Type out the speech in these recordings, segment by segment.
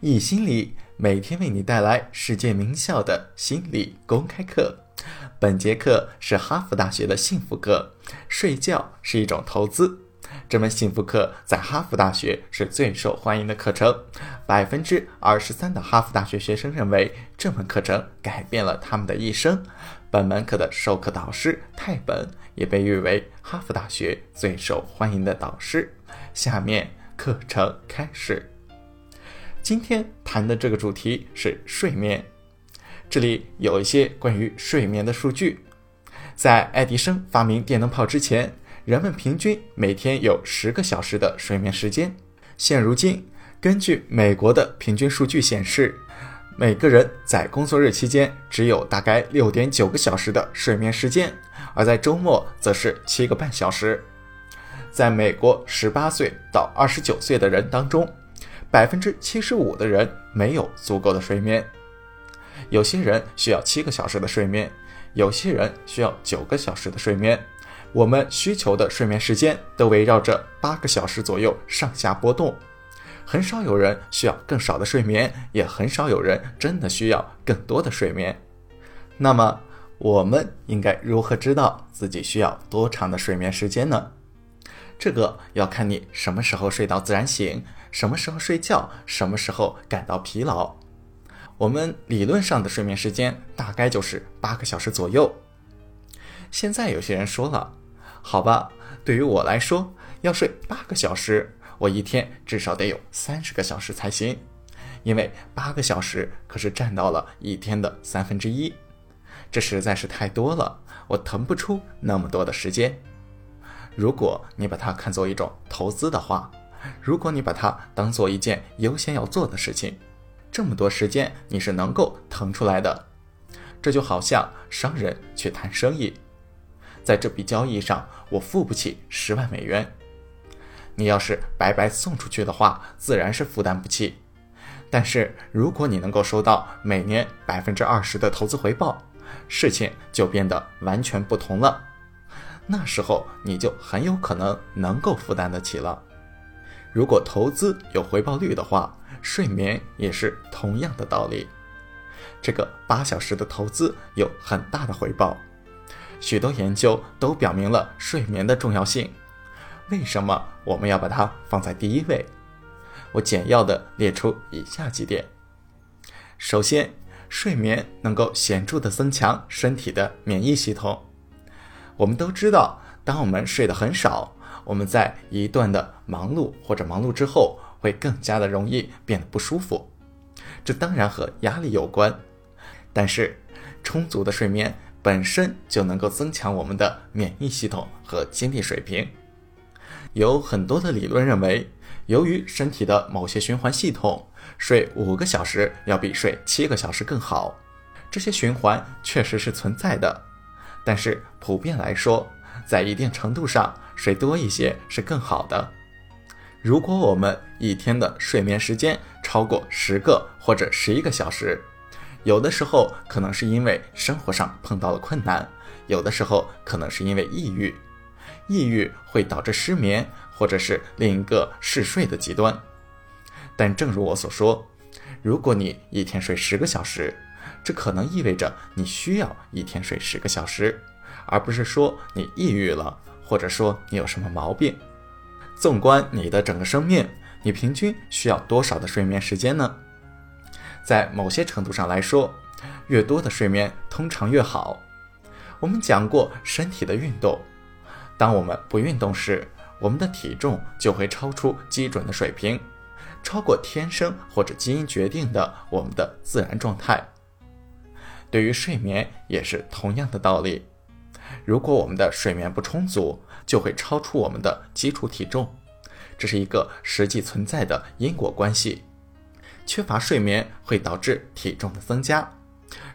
易心理每天为你带来世界名校的心理公开课。本节课是哈佛大学的幸福课，睡觉是一种投资。这门幸福课在哈佛大学是最受欢迎的课程，百分之二十三的哈佛大学学生认为这门课程改变了他们的一生。本门课的授课导师泰本也被誉为哈佛大学最受欢迎的导师。下面课程开始。今天谈的这个主题是睡眠，这里有一些关于睡眠的数据。在爱迪生发明电灯泡之前，人们平均每天有十个小时的睡眠时间。现如今，根据美国的平均数据显示，每个人在工作日期间只有大概六点九个小时的睡眠时间，而在周末则是七个半小时。在美国十八岁到二十九岁的人当中，百分之七十五的人没有足够的睡眠，有些人需要七个小时的睡眠，有些人需要九个小时的睡眠。我们需求的睡眠时间都围绕着八个小时左右上下波动，很少有人需要更少的睡眠，也很少有人真的需要更多的睡眠。那么，我们应该如何知道自己需要多长的睡眠时间呢？这个要看你什么时候睡到自然醒，什么时候睡觉，什么时候感到疲劳。我们理论上的睡眠时间大概就是八个小时左右。现在有些人说了，好吧，对于我来说，要睡八个小时，我一天至少得有三十个小时才行，因为八个小时可是占到了一天的三分之一，这实在是太多了，我腾不出那么多的时间。如果你把它看作一种投资的话，如果你把它当做一件优先要做的事情，这么多时间你是能够腾出来的。这就好像商人去谈生意，在这笔交易上我付不起十万美元，你要是白白送出去的话，自然是负担不起。但是如果你能够收到每年百分之二十的投资回报，事情就变得完全不同了。那时候你就很有可能能够负担得起了。如果投资有回报率的话，睡眠也是同样的道理。这个八小时的投资有很大的回报，许多研究都表明了睡眠的重要性。为什么我们要把它放在第一位？我简要的列出以下几点：首先，睡眠能够显著的增强身体的免疫系统。我们都知道，当我们睡得很少，我们在一段的忙碌或者忙碌之后，会更加的容易变得不舒服。这当然和压力有关，但是充足的睡眠本身就能够增强我们的免疫系统和精力水平。有很多的理论认为，由于身体的某些循环系统，睡五个小时要比睡七个小时更好。这些循环确实是存在的。但是普遍来说，在一定程度上，睡多一些是更好的。如果我们一天的睡眠时间超过十个或者十一个小时，有的时候可能是因为生活上碰到了困难，有的时候可能是因为抑郁，抑郁会导致失眠或者是另一个嗜睡的极端。但正如我所说，如果你一天睡十个小时，这可能意味着你需要一天睡十个小时，而不是说你抑郁了，或者说你有什么毛病。纵观你的整个生命，你平均需要多少的睡眠时间呢？在某些程度上来说，越多的睡眠通常越好。我们讲过身体的运动，当我们不运动时，我们的体重就会超出基准的水平，超过天生或者基因决定的我们的自然状态。对于睡眠也是同样的道理，如果我们的睡眠不充足，就会超出我们的基础体重，这是一个实际存在的因果关系。缺乏睡眠会导致体重的增加。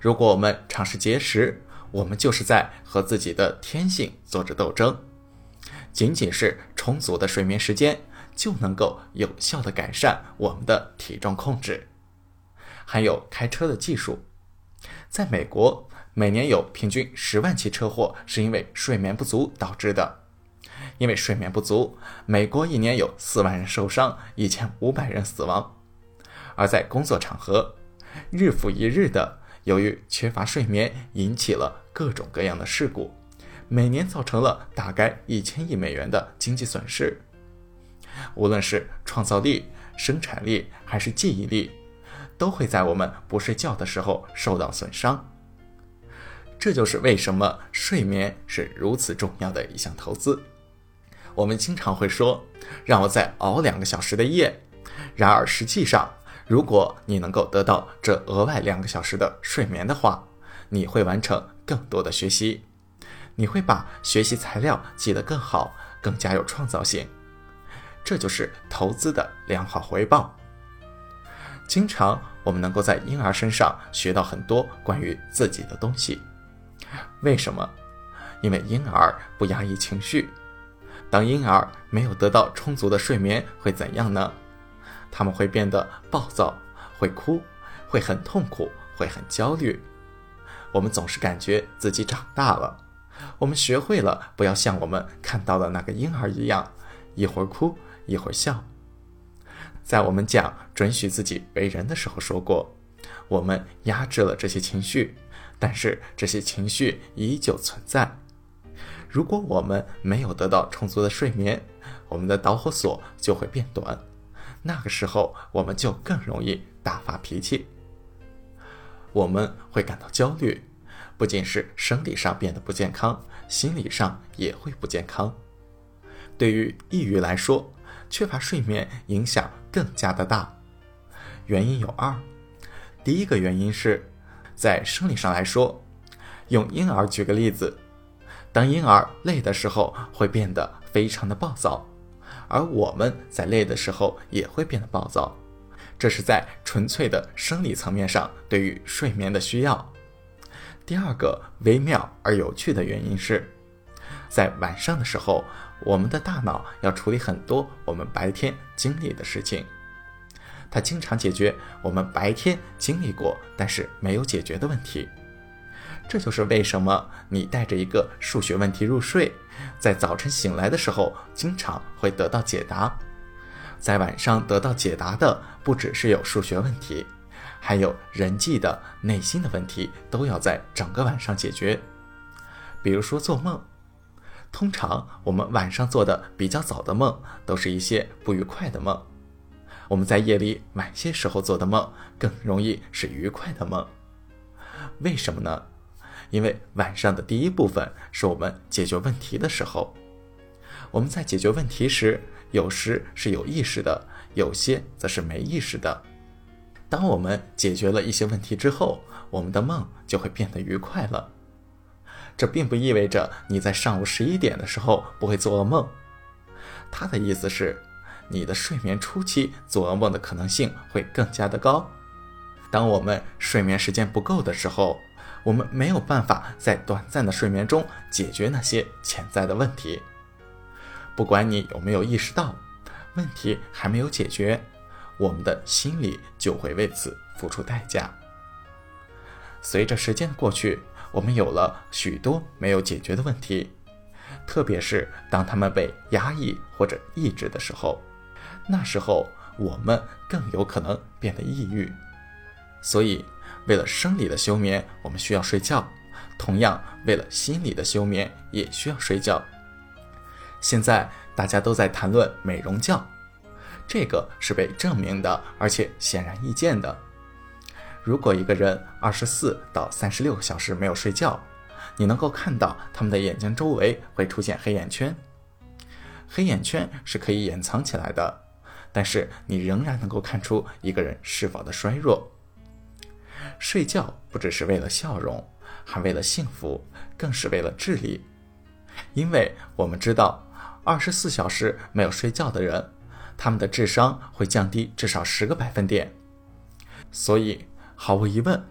如果我们尝试节食，我们就是在和自己的天性做着斗争。仅仅是充足的睡眠时间，就能够有效的改善我们的体重控制。还有开车的技术。在美国，每年有平均十万起车祸是因为睡眠不足导致的。因为睡眠不足，美国一年有四万人受伤，一千五百人死亡。而在工作场合，日复一日的由于缺乏睡眠引起了各种各样的事故，每年造成了大概一千亿美元的经济损失。无论是创造力、生产力还是记忆力，都会在我们不睡觉的时候受到损伤。这就是为什么睡眠是如此重要的一项投资。我们经常会说，让我再熬两个小时的夜。然而实际上，如果你能够得到这额外两个小时的睡眠的话，你会完成更多的学习，你会把学习材料记得更好，更加有创造性。这就是投资的良好回报。经常我们能够在婴儿身上学到很多关于自己的东西。为什么？因为婴儿不压抑情绪。当婴儿没有得到充足的睡眠，会怎样呢？他们会变得暴躁，会哭，会很痛苦，会很焦虑。我们总是感觉自己长大了，我们学会了不要像我们看到的那个婴儿一样，一会儿哭，一会儿笑。在我们讲准许自己为人的时候说过，我们压制了这些情绪。但是这些情绪依旧存在。如果我们没有得到充足的睡眠，我们的导火索就会变短，那个时候我们就更容易大发脾气。我们会感到焦虑，不仅是生理上变得不健康，心理上也会不健康。对于抑郁来说，缺乏睡眠影响更加的大。原因有二，第一个原因是。在生理上来说，用婴儿举个例子，当婴儿累的时候会变得非常的暴躁，而我们在累的时候也会变得暴躁，这是在纯粹的生理层面上对于睡眠的需要。第二个微妙而有趣的原因是，在晚上的时候，我们的大脑要处理很多我们白天经历的事情。它经常解决我们白天经历过但是没有解决的问题，这就是为什么你带着一个数学问题入睡，在早晨醒来的时候经常会得到解答。在晚上得到解答的不只是有数学问题，还有人际的、内心的问题，都要在整个晚上解决。比如说做梦，通常我们晚上做的比较早的梦，都是一些不愉快的梦。我们在夜里晚些时候做的梦更容易是愉快的梦，为什么呢？因为晚上的第一部分是我们解决问题的时候，我们在解决问题时，有时是有意识的，有些则是没意识的。当我们解决了一些问题之后，我们的梦就会变得愉快了。这并不意味着你在上午十一点的时候不会做噩梦，他的意思是。你的睡眠初期做噩梦的可能性会更加的高。当我们睡眠时间不够的时候，我们没有办法在短暂的睡眠中解决那些潜在的问题。不管你有没有意识到，问题还没有解决，我们的心理就会为此付出代价。随着时间的过去，我们有了许多没有解决的问题，特别是当他们被压抑或者抑制的时候。那时候我们更有可能变得抑郁，所以为了生理的休眠，我们需要睡觉；同样，为了心理的休眠，也需要睡觉。现在大家都在谈论美容觉，这个是被证明的，而且显然易见的。如果一个人二十四到三十六个小时没有睡觉，你能够看到他们的眼睛周围会出现黑眼圈。黑眼圈是可以掩藏起来的。但是你仍然能够看出一个人是否的衰弱。睡觉不只是为了笑容，还为了幸福，更是为了智力。因为我们知道，二十四小时没有睡觉的人，他们的智商会降低至少十个百分点。所以，毫无疑问，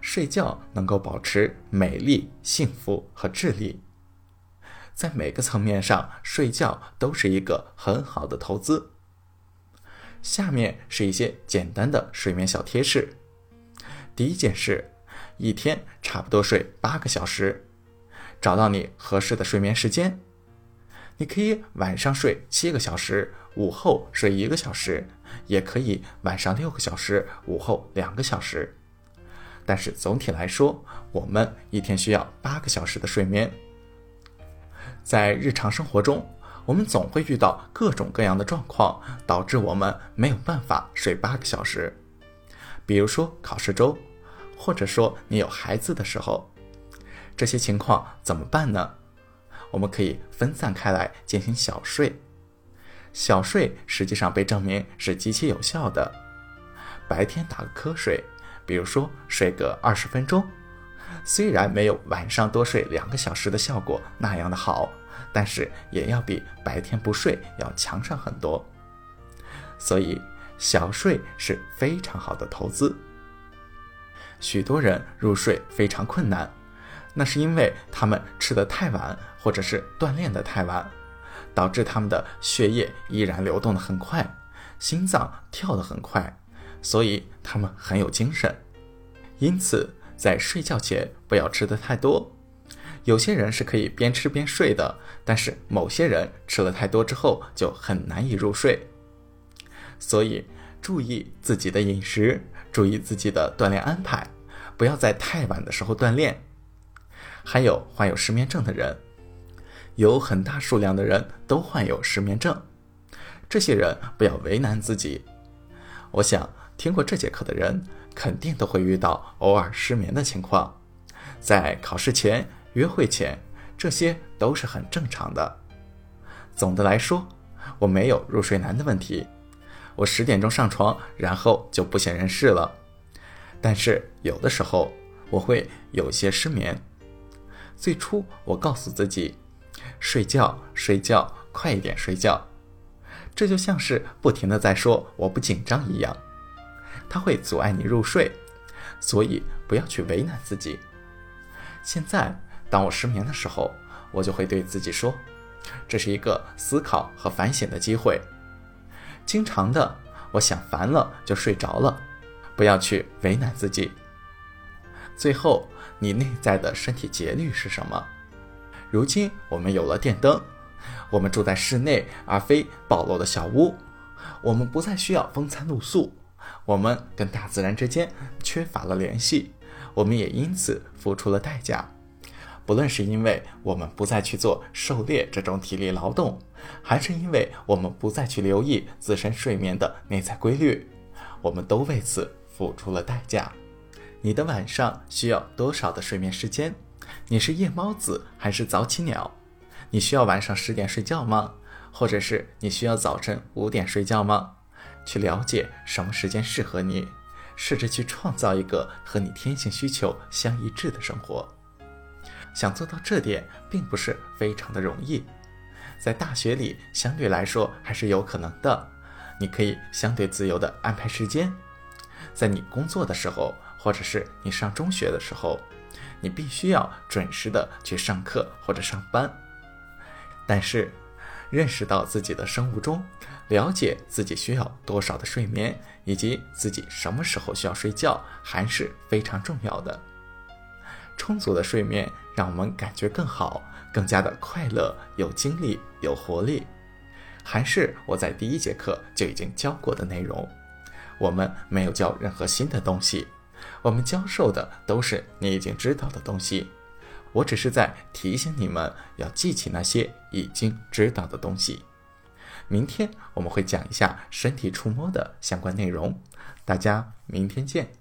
睡觉能够保持美丽、幸福和智力。在每个层面上，睡觉都是一个很好的投资。下面是一些简单的睡眠小贴士。第一件事，一天差不多睡八个小时，找到你合适的睡眠时间。你可以晚上睡七个小时，午后睡一个小时，也可以晚上六个小时，午后两个小时。但是总体来说，我们一天需要八个小时的睡眠。在日常生活中，我们总会遇到各种各样的状况，导致我们没有办法睡八个小时。比如说考试周，或者说你有孩子的时候，这些情况怎么办呢？我们可以分散开来进行小睡。小睡实际上被证明是极其有效的。白天打个瞌睡，比如说睡个二十分钟，虽然没有晚上多睡两个小时的效果那样的好，但是也要比白天不睡要强上很多。所以小睡是非常好的投资。许多人入睡非常困难，那是因为他们吃得太晚，或者是锻炼得太晚。导致他们的血液依然流动的很快，心脏跳得很快，所以他们很有精神。因此，在睡觉前不要吃的太多。有些人是可以边吃边睡的，但是某些人吃了太多之后就很难以入睡。所以，注意自己的饮食，注意自己的锻炼安排，不要在太晚的时候锻炼。还有患有失眠症的人。有很大数量的人都患有失眠症，这些人不要为难自己。我想听过这节课的人肯定都会遇到偶尔失眠的情况，在考试前、约会前，这些都是很正常的。总的来说，我没有入睡难的问题，我十点钟上床，然后就不省人事了。但是有的时候我会有些失眠。最初我告诉自己。睡觉，睡觉，快一点睡觉，这就像是不停的在说“我不紧张”一样，它会阻碍你入睡，所以不要去为难自己。现在，当我失眠的时候，我就会对自己说：“这是一个思考和反省的机会。”经常的，我想烦了就睡着了，不要去为难自己。最后，你内在的身体节律是什么？如今我们有了电灯，我们住在室内而非暴露的小屋，我们不再需要风餐露宿，我们跟大自然之间缺乏了联系，我们也因此付出了代价。不论是因为我们不再去做狩猎这种体力劳动，还是因为我们不再去留意自身睡眠的内在规律，我们都为此付出了代价。你的晚上需要多少的睡眠时间？你是夜猫子还是早起鸟？你需要晚上十点睡觉吗？或者是你需要早晨五点睡觉吗？去了解什么时间适合你，试着去创造一个和你天性需求相一致的生活。想做到这点，并不是非常的容易。在大学里，相对来说还是有可能的。你可以相对自由的安排时间。在你工作的时候，或者是你上中学的时候。你必须要准时的去上课或者上班，但是认识到自己的生物钟，了解自己需要多少的睡眠，以及自己什么时候需要睡觉，还是非常重要的。充足的睡眠让我们感觉更好，更加的快乐、有精力、有活力。还是我在第一节课就已经教过的内容，我们没有教任何新的东西。我们教授的都是你已经知道的东西，我只是在提醒你们要记起那些已经知道的东西。明天我们会讲一下身体触摸的相关内容，大家明天见。